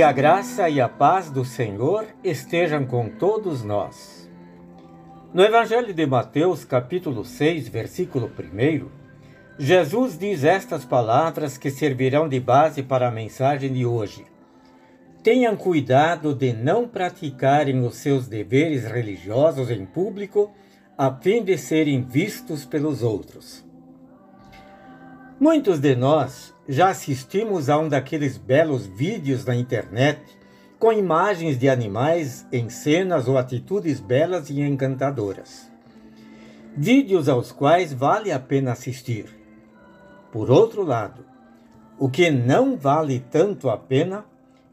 Que a graça e a paz do Senhor estejam com todos nós. No Evangelho de Mateus, capítulo 6, versículo 1, Jesus diz estas palavras que servirão de base para a mensagem de hoje. Tenham cuidado de não praticarem os seus deveres religiosos em público, a fim de serem vistos pelos outros. Muitos de nós já assistimos a um daqueles belos vídeos na internet com imagens de animais em cenas ou atitudes belas e encantadoras. Vídeos aos quais vale a pena assistir. Por outro lado, o que não vale tanto a pena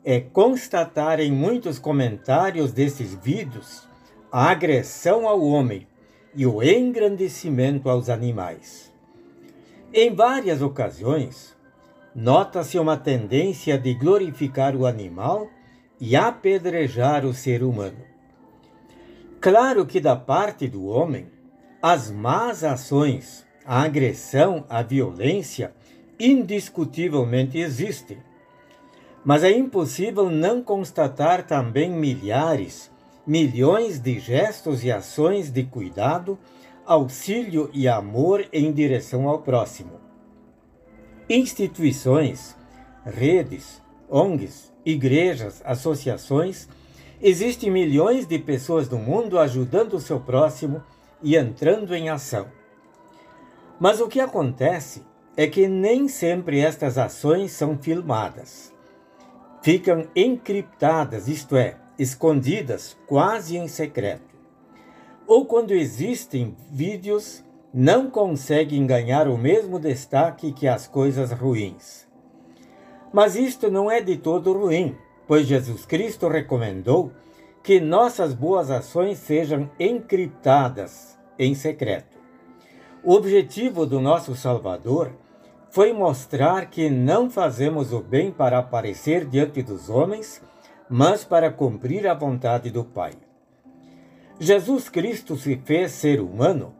é constatar em muitos comentários desses vídeos a agressão ao homem e o engrandecimento aos animais. Em várias ocasiões, nota-se uma tendência de glorificar o animal e apedrejar o ser humano. Claro que, da parte do homem, as más ações, a agressão, a violência, indiscutivelmente existem. Mas é impossível não constatar também milhares, milhões de gestos e ações de cuidado, auxílio e amor em direção ao próximo instituições, redes, ONGs, igrejas, associações, existem milhões de pessoas no mundo ajudando o seu próximo e entrando em ação. Mas o que acontece é que nem sempre estas ações são filmadas. Ficam encriptadas, isto é, escondidas quase em secreto. Ou quando existem vídeos não conseguem ganhar o mesmo destaque que as coisas ruins. Mas isto não é de todo ruim, pois Jesus Cristo recomendou que nossas boas ações sejam encriptadas em secreto. O objetivo do nosso Salvador foi mostrar que não fazemos o bem para aparecer diante dos homens, mas para cumprir a vontade do Pai. Jesus Cristo se fez ser humano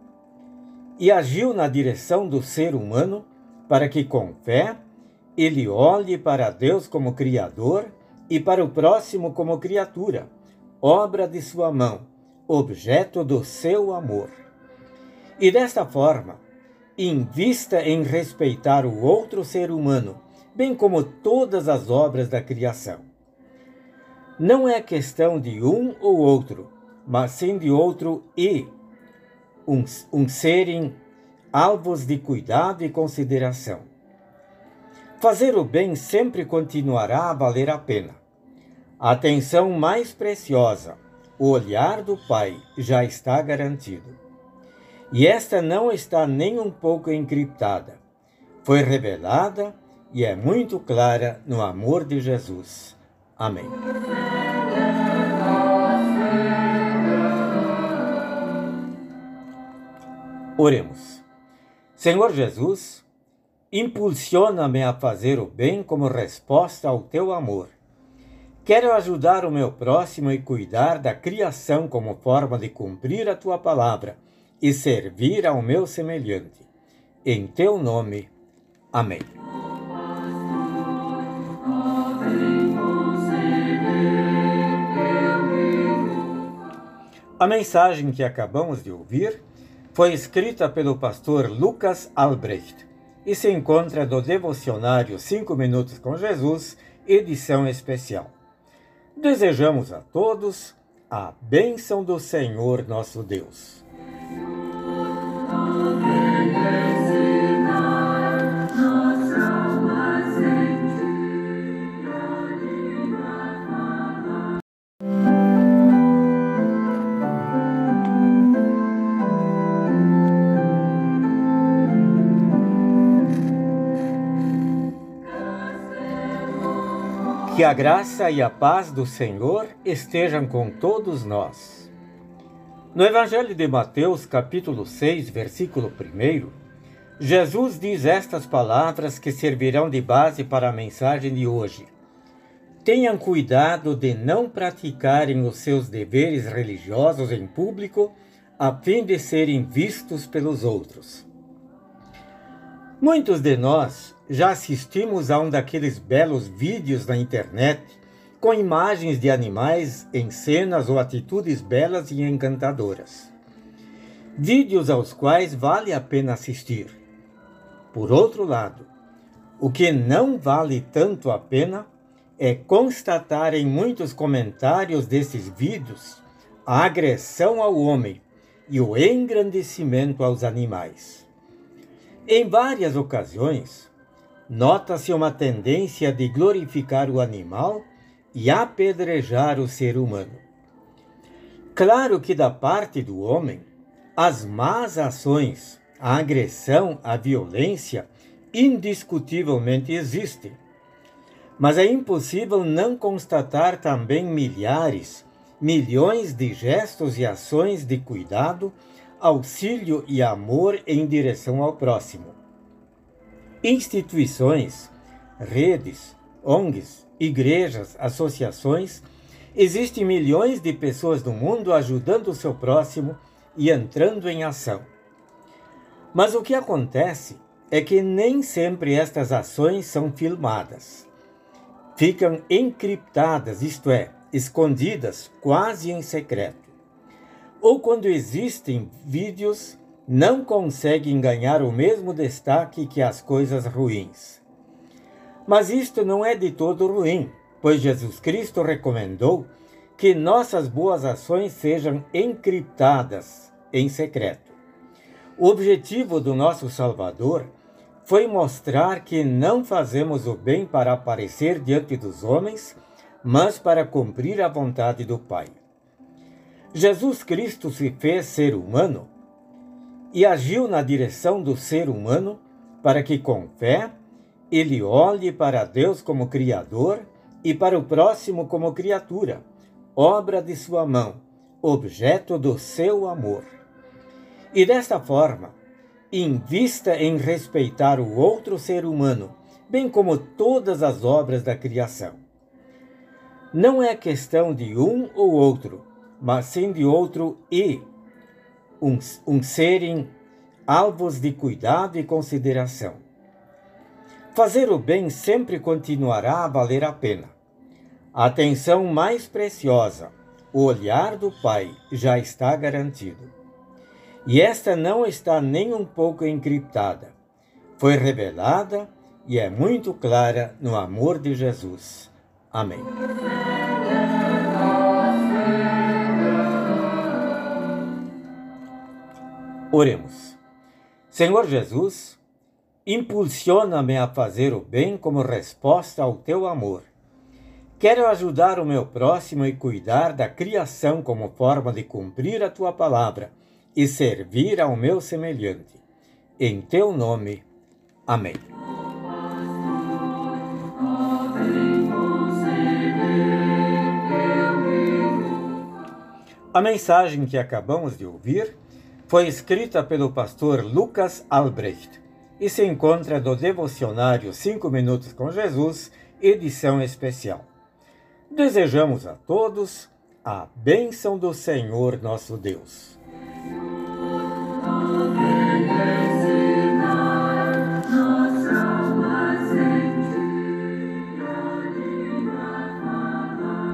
e agiu na direção do ser humano para que, com fé, ele olhe para Deus como Criador e para o próximo como criatura, obra de sua mão, objeto do seu amor. E desta forma, invista em respeitar o outro ser humano, bem como todas as obras da criação. Não é questão de um ou outro, mas sim de outro e um, um serem alvos de cuidado e consideração. Fazer o bem sempre continuará a valer a pena. A atenção mais preciosa, o olhar do Pai, já está garantido. E esta não está nem um pouco encriptada. Foi revelada e é muito clara no amor de Jesus. Amém. Oremos. Senhor Jesus, impulsiona-me a fazer o bem como resposta ao teu amor. Quero ajudar o meu próximo e cuidar da criação como forma de cumprir a tua palavra e servir ao meu semelhante. Em teu nome. Amém. A mensagem que acabamos de ouvir foi escrita pelo pastor Lucas Albrecht e se encontra no devocionário 5 Minutos com Jesus, edição especial. Desejamos a todos a bênção do Senhor nosso Deus. Que a graça e a paz do Senhor estejam com todos nós. No Evangelho de Mateus, capítulo 6, versículo 1, Jesus diz estas palavras que servirão de base para a mensagem de hoje. Tenham cuidado de não praticarem os seus deveres religiosos em público, a fim de serem vistos pelos outros. Muitos de nós já assistimos a um daqueles belos vídeos na internet com imagens de animais em cenas ou atitudes belas e encantadoras. Vídeos aos quais vale a pena assistir. Por outro lado, o que não vale tanto a pena é constatar em muitos comentários desses vídeos a agressão ao homem e o engrandecimento aos animais. Em várias ocasiões, nota-se uma tendência de glorificar o animal e apedrejar o ser humano. Claro que, da parte do homem, as más ações, a agressão, a violência, indiscutivelmente existem. Mas é impossível não constatar também milhares, milhões de gestos e ações de cuidado, auxílio e amor em direção ao próximo. Instituições, redes, ONGs, igrejas, associações, existem milhões de pessoas no mundo ajudando o seu próximo e entrando em ação. Mas o que acontece é que nem sempre estas ações são filmadas. Ficam encriptadas, isto é, escondidas quase em secreto. Ou quando existem vídeos, não conseguem ganhar o mesmo destaque que as coisas ruins. Mas isto não é de todo ruim, pois Jesus Cristo recomendou que nossas boas ações sejam encriptadas em secreto. O objetivo do nosso Salvador foi mostrar que não fazemos o bem para aparecer diante dos homens, mas para cumprir a vontade do Pai. Jesus Cristo se fez ser humano e agiu na direção do ser humano para que, com fé, ele olhe para Deus como Criador e para o próximo como criatura, obra de sua mão, objeto do seu amor. E desta forma, invista em respeitar o outro ser humano, bem como todas as obras da criação. Não é questão de um ou outro, mas sim de outro e um, um serem alvos de cuidado e consideração. Fazer o bem sempre continuará a valer a pena. A atenção mais preciosa, o olhar do Pai, já está garantido. E esta não está nem um pouco encriptada. Foi revelada e é muito clara no amor de Jesus. Amém. Oremos. Senhor Jesus, impulsiona-me a fazer o bem como resposta ao teu amor. Quero ajudar o meu próximo e cuidar da criação como forma de cumprir a tua palavra e servir ao meu semelhante. Em teu nome. Amém. A mensagem que acabamos de ouvir foi escrita pelo pastor Lucas Albrecht e se encontra no devocionário 5 Minutos com Jesus, edição especial. Desejamos a todos a bênção do Senhor nosso Deus. Amém.